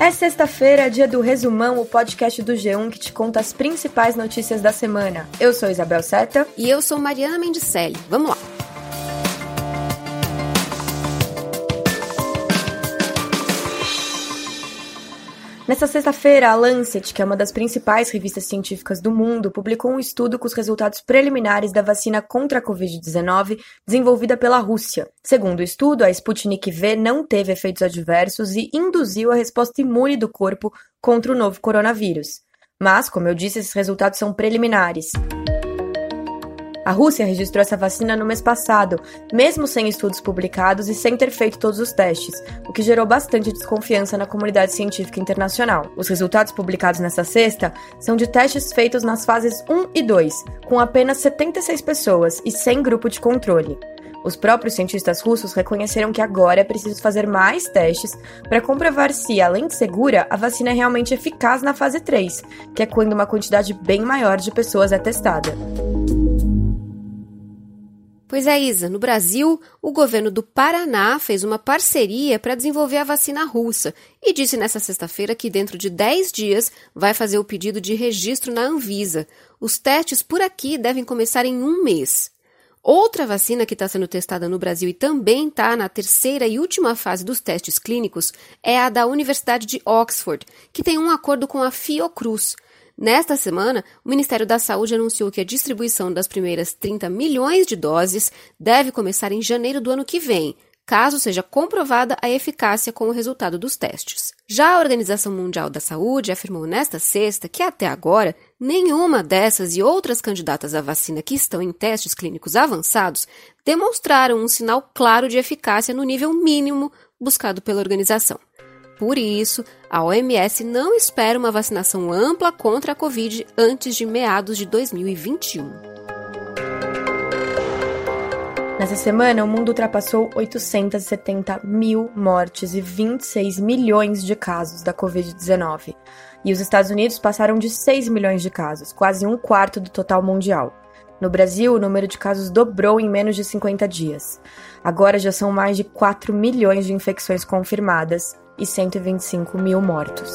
É sexta-feira, dia do Resumão, o podcast do G1 que te conta as principais notícias da semana. Eu sou Isabel Seta. E eu sou Mariana Mendicelli. Vamos lá! Nessa sexta-feira, a Lancet, que é uma das principais revistas científicas do mundo, publicou um estudo com os resultados preliminares da vacina contra a Covid-19 desenvolvida pela Rússia. Segundo o estudo, a Sputnik V não teve efeitos adversos e induziu a resposta imune do corpo contra o novo coronavírus. Mas, como eu disse, esses resultados são preliminares. A Rússia registrou essa vacina no mês passado, mesmo sem estudos publicados e sem ter feito todos os testes, o que gerou bastante desconfiança na comunidade científica internacional. Os resultados publicados nessa sexta são de testes feitos nas fases 1 e 2, com apenas 76 pessoas e sem grupo de controle. Os próprios cientistas russos reconheceram que agora é preciso fazer mais testes para comprovar se, além de segura, a vacina é realmente eficaz na fase 3, que é quando uma quantidade bem maior de pessoas é testada. Pois é, Isa, no Brasil, o governo do Paraná fez uma parceria para desenvolver a vacina russa e disse nesta sexta-feira que dentro de 10 dias vai fazer o pedido de registro na Anvisa. Os testes por aqui devem começar em um mês. Outra vacina que está sendo testada no Brasil e também está na terceira e última fase dos testes clínicos é a da Universidade de Oxford, que tem um acordo com a Fiocruz. Nesta semana, o Ministério da Saúde anunciou que a distribuição das primeiras 30 milhões de doses deve começar em janeiro do ano que vem, caso seja comprovada a eficácia com o resultado dos testes. Já a Organização Mundial da Saúde afirmou nesta sexta que até agora nenhuma dessas e outras candidatas à vacina que estão em testes clínicos avançados demonstraram um sinal claro de eficácia no nível mínimo buscado pela organização. Por isso, a OMS não espera uma vacinação ampla contra a Covid antes de meados de 2021. Nessa semana, o mundo ultrapassou 870 mil mortes e 26 milhões de casos da Covid-19. E os Estados Unidos passaram de 6 milhões de casos, quase um quarto do total mundial. No Brasil, o número de casos dobrou em menos de 50 dias. Agora já são mais de 4 milhões de infecções confirmadas e 125 mil mortos.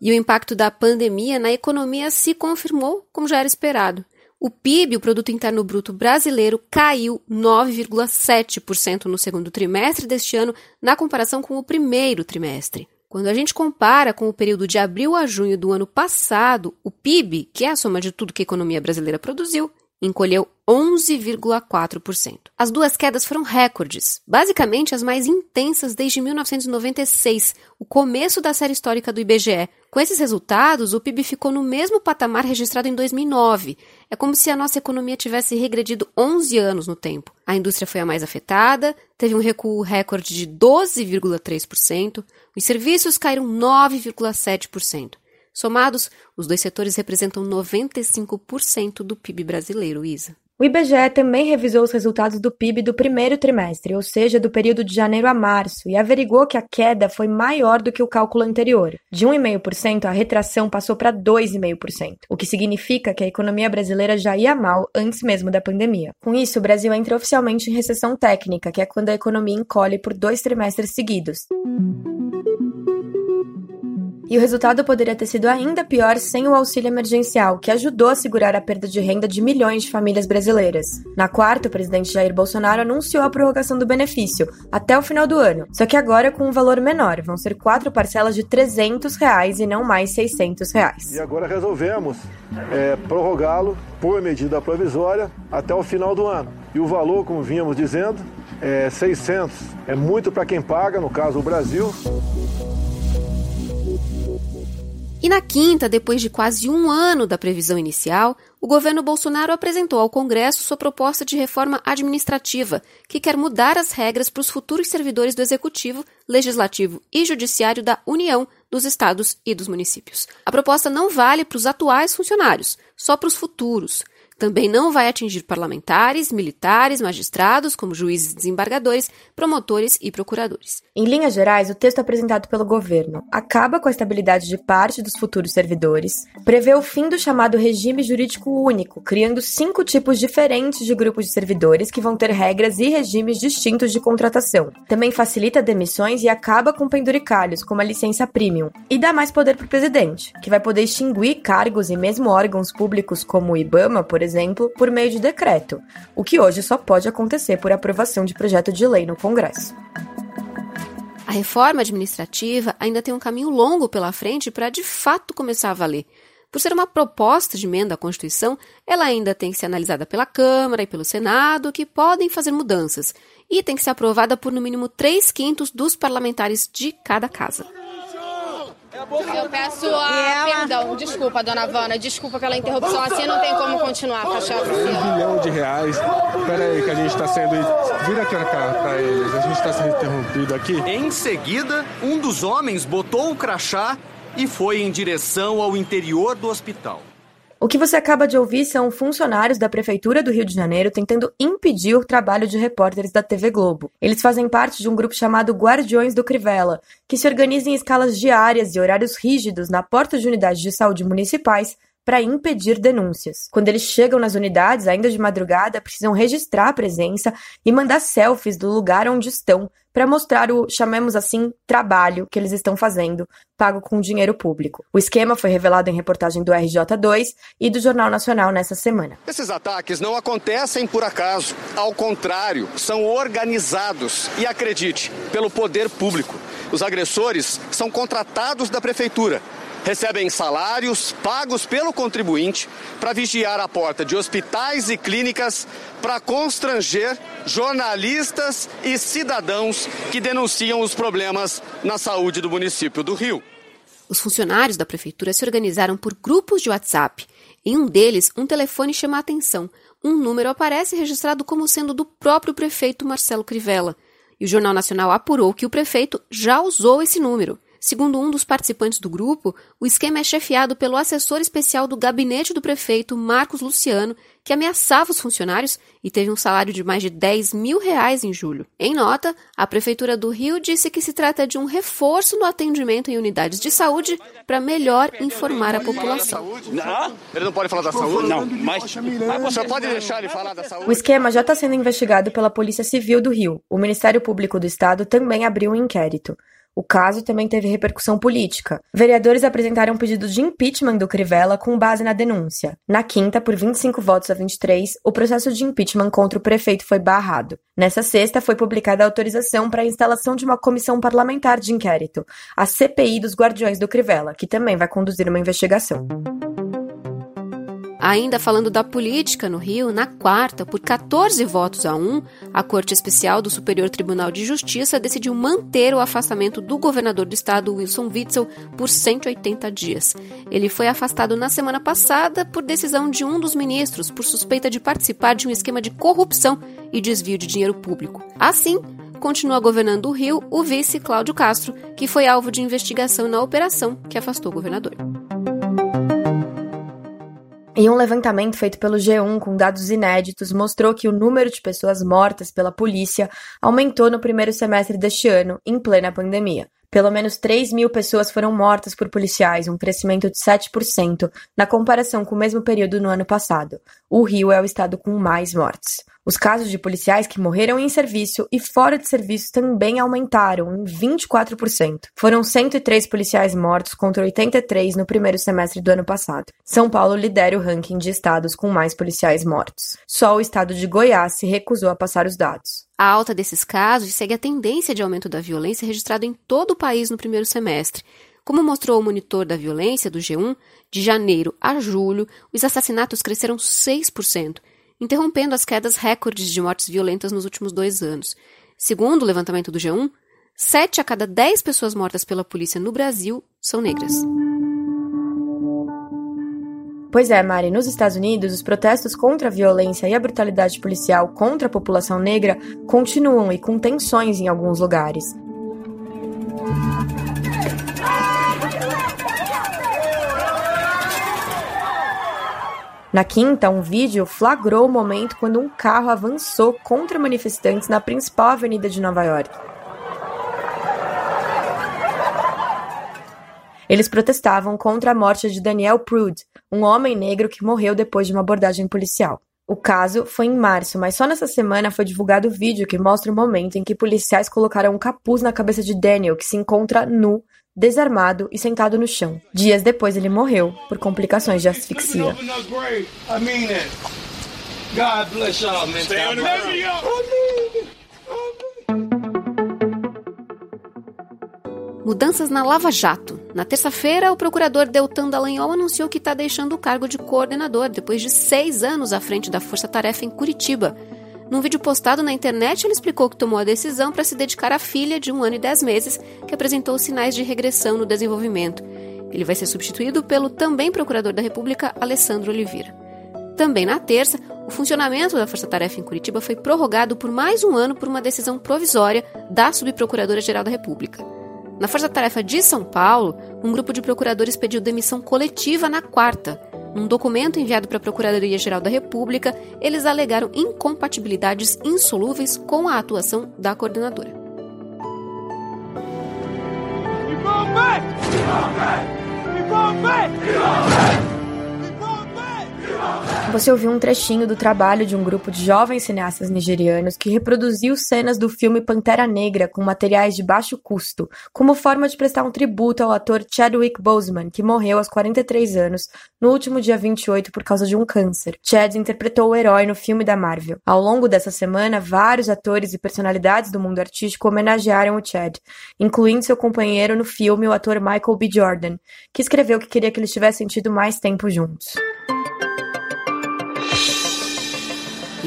E o impacto da pandemia na economia se confirmou como já era esperado. O PIB, o Produto Interno Bruto brasileiro, caiu 9,7% no segundo trimestre deste ano, na comparação com o primeiro trimestre. Quando a gente compara com o período de abril a junho do ano passado, o PIB, que é a soma de tudo que a economia brasileira produziu, encolheu 11,4%. As duas quedas foram recordes, basicamente as mais intensas desde 1996, o começo da série histórica do IBGE. Com esses resultados, o PIB ficou no mesmo patamar registrado em 2009. É como se a nossa economia tivesse regredido 11 anos no tempo. A indústria foi a mais afetada, teve um recuo recorde de 12,3%, os serviços caíram 9,7%. Somados, os dois setores representam 95% do PIB brasileiro, Isa. O IBGE também revisou os resultados do PIB do primeiro trimestre, ou seja, do período de janeiro a março, e averigou que a queda foi maior do que o cálculo anterior. De 1,5%, a retração passou para 2,5%, o que significa que a economia brasileira já ia mal antes mesmo da pandemia. Com isso, o Brasil entra oficialmente em recessão técnica, que é quando a economia encolhe por dois trimestres seguidos. E o resultado poderia ter sido ainda pior sem o auxílio emergencial, que ajudou a segurar a perda de renda de milhões de famílias brasileiras. Na quarta, o presidente Jair Bolsonaro anunciou a prorrogação do benefício até o final do ano, só que agora com um valor menor. Vão ser quatro parcelas de 300 reais e não mais 600 reais. E agora resolvemos é, prorrogá-lo por medida provisória até o final do ano. E o valor, como vínhamos dizendo, é 600. É muito para quem paga, no caso o Brasil. E na quinta, depois de quase um ano da previsão inicial, o governo Bolsonaro apresentou ao Congresso sua proposta de reforma administrativa, que quer mudar as regras para os futuros servidores do Executivo, Legislativo e Judiciário da União, dos estados e dos municípios. A proposta não vale para os atuais funcionários, só para os futuros. Também não vai atingir parlamentares, militares, magistrados, como juízes e desembargadores, promotores e procuradores. Em linhas gerais, o texto apresentado pelo governo acaba com a estabilidade de parte dos futuros servidores, prevê o fim do chamado regime jurídico único, criando cinco tipos diferentes de grupos de servidores que vão ter regras e regimes distintos de contratação. Também facilita demissões e acaba com penduricalhos, como a licença premium, e dá mais poder para o presidente, que vai poder extinguir cargos e mesmo órgãos públicos como o IBAMA, por exemplo, por meio de decreto, o que hoje só pode acontecer por aprovação de projeto de lei no Congresso. A reforma administrativa ainda tem um caminho longo pela frente para de fato começar a valer. Por ser uma proposta de emenda à Constituição, ela ainda tem que ser analisada pela Câmara e pelo Senado, que podem fazer mudanças, e tem que ser aprovada por no mínimo três quintos dos parlamentares de cada casa. Eu peço a ela... perdão, desculpa, dona Vana, desculpa pela interrupção, assim não tem como continuar, Cachorro. Um milhão de reais. Pera aí, que a gente está sendo. Vira aqui cá para eles, a gente está sendo interrompido aqui. Em seguida, um dos homens botou o crachá e foi em direção ao interior do hospital. O que você acaba de ouvir são funcionários da Prefeitura do Rio de Janeiro tentando impedir o trabalho de repórteres da TV Globo. Eles fazem parte de um grupo chamado Guardiões do Crivella, que se organiza em escalas diárias e horários rígidos na porta de unidades de saúde municipais para impedir denúncias. Quando eles chegam nas unidades, ainda de madrugada, precisam registrar a presença e mandar selfies do lugar onde estão para mostrar o, chamemos assim, trabalho que eles estão fazendo, pago com dinheiro público. O esquema foi revelado em reportagem do RJ2 e do Jornal Nacional nessa semana. Esses ataques não acontecem por acaso. Ao contrário, são organizados e, acredite, pelo poder público. Os agressores são contratados da prefeitura recebem salários pagos pelo contribuinte para vigiar a porta de hospitais e clínicas para constranger jornalistas e cidadãos que denunciam os problemas na saúde do município do Rio. Os funcionários da prefeitura se organizaram por grupos de WhatsApp. Em um deles, um telefone chama a atenção. Um número aparece registrado como sendo do próprio prefeito Marcelo Crivella. E o Jornal Nacional apurou que o prefeito já usou esse número. Segundo um dos participantes do grupo, o esquema é chefiado pelo assessor especial do gabinete do prefeito, Marcos Luciano, que ameaçava os funcionários e teve um salário de mais de 10 mil reais em julho. Em nota, a Prefeitura do Rio disse que se trata de um reforço no atendimento em unidades de saúde para melhor informar a população. Não, ele não pode falar da saúde? Não, mas, mas você pode deixar ele falar da saúde? O esquema já está sendo investigado pela Polícia Civil do Rio. O Ministério Público do Estado também abriu um inquérito. O caso também teve repercussão política. Vereadores apresentaram pedido de impeachment do Crivella com base na denúncia. Na quinta, por 25 votos a 23, o processo de impeachment contra o prefeito foi barrado. Nessa sexta, foi publicada a autorização para a instalação de uma comissão parlamentar de inquérito, a CPI dos Guardiões do Crivella, que também vai conduzir uma investigação. Ainda falando da política no Rio, na quarta, por 14 votos a 1, a Corte Especial do Superior Tribunal de Justiça decidiu manter o afastamento do governador do estado, Wilson Witzel, por 180 dias. Ele foi afastado na semana passada por decisão de um dos ministros por suspeita de participar de um esquema de corrupção e desvio de dinheiro público. Assim, continua governando o Rio o vice Cláudio Castro, que foi alvo de investigação na operação que afastou o governador. E um levantamento feito pelo G1 com dados inéditos mostrou que o número de pessoas mortas pela polícia aumentou no primeiro semestre deste ano, em plena pandemia. Pelo menos 3 mil pessoas foram mortas por policiais, um crescimento de 7% na comparação com o mesmo período no ano passado. O Rio é o estado com mais mortes. Os casos de policiais que morreram em serviço e fora de serviço também aumentaram em 24%. Foram 103 policiais mortos contra 83 no primeiro semestre do ano passado. São Paulo lidera o ranking de estados com mais policiais mortos. Só o estado de Goiás se recusou a passar os dados. A alta desses casos segue a tendência de aumento da violência registrada em todo o país no primeiro semestre. Como mostrou o monitor da violência do G1, de janeiro a julho, os assassinatos cresceram 6%, interrompendo as quedas recordes de mortes violentas nos últimos dois anos. Segundo o levantamento do G1, 7 a cada 10 pessoas mortas pela polícia no Brasil são negras. Pois é, Mari, nos Estados Unidos, os protestos contra a violência e a brutalidade policial contra a população negra continuam e com tensões em alguns lugares. Na quinta, um vídeo flagrou o momento quando um carro avançou contra manifestantes na principal avenida de Nova York. Eles protestavam contra a morte de Daniel Prude, um homem negro que morreu depois de uma abordagem policial. O caso foi em março, mas só nessa semana foi divulgado o vídeo que mostra o momento em que policiais colocaram um capuz na cabeça de Daniel, que se encontra nu, desarmado e sentado no chão. Dias depois ele morreu por complicações de asfixia. Mudanças na Lava Jato. Na terça-feira, o procurador Deltan Dallagnol anunciou que está deixando o cargo de coordenador depois de seis anos à frente da Força Tarefa em Curitiba. Num vídeo postado na internet, ele explicou que tomou a decisão para se dedicar à filha de um ano e dez meses, que apresentou sinais de regressão no desenvolvimento. Ele vai ser substituído pelo também procurador da República, Alessandro Oliveira. Também na terça, o funcionamento da Força Tarefa em Curitiba foi prorrogado por mais um ano por uma decisão provisória da Subprocuradora-Geral da República. Na Força Tarefa de São Paulo, um grupo de procuradores pediu demissão coletiva na quarta. Num documento enviado para a Procuradoria-Geral da República, eles alegaram incompatibilidades insolúveis com a atuação da coordenadora. Você ouviu um trechinho do trabalho de um grupo de jovens cineastas nigerianos que reproduziu cenas do filme Pantera Negra com materiais de baixo custo, como forma de prestar um tributo ao ator Chadwick Boseman, que morreu aos 43 anos no último dia 28 por causa de um câncer. Chad interpretou o herói no filme da Marvel. Ao longo dessa semana, vários atores e personalidades do mundo artístico homenagearam o Chad, incluindo seu companheiro no filme, o ator Michael B. Jordan, que escreveu que queria que eles tivessem tido mais tempo juntos.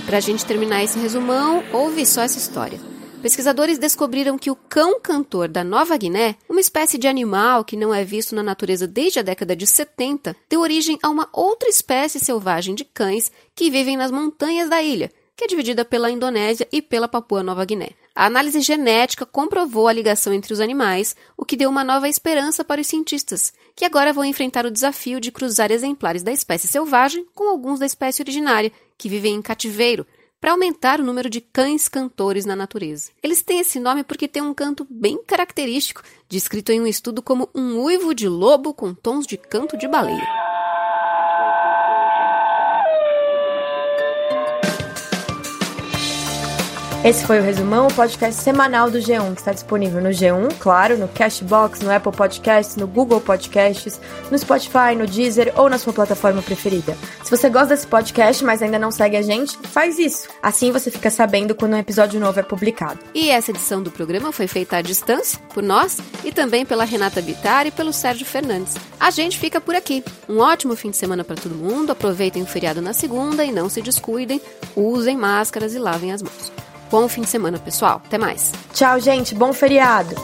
Para a gente terminar esse resumão, ouve só essa história. Pesquisadores descobriram que o cão cantor da Nova Guiné, uma espécie de animal que não é visto na natureza desde a década de 70, deu origem a uma outra espécie selvagem de cães que vivem nas montanhas da ilha, que é dividida pela Indonésia e pela Papua Nova Guiné. A análise genética comprovou a ligação entre os animais, o que deu uma nova esperança para os cientistas, que agora vão enfrentar o desafio de cruzar exemplares da espécie selvagem com alguns da espécie originária, que vivem em cativeiro, para aumentar o número de cães cantores na natureza. Eles têm esse nome porque tem um canto bem característico, descrito em um estudo como um uivo de lobo com tons de canto de baleia. Esse foi o Resumão, o podcast semanal do G1, que está disponível no G1, claro, no Cashbox, no Apple Podcasts, no Google Podcasts, no Spotify, no Deezer ou na sua plataforma preferida. Se você gosta desse podcast, mas ainda não segue a gente, faz isso. Assim você fica sabendo quando um episódio novo é publicado. E essa edição do programa foi feita à distância, por nós, e também pela Renata Bittar e pelo Sérgio Fernandes. A gente fica por aqui. Um ótimo fim de semana para todo mundo, aproveitem o feriado na segunda e não se descuidem, usem máscaras e lavem as mãos. Bom fim de semana, pessoal. Até mais. Tchau, gente. Bom feriado.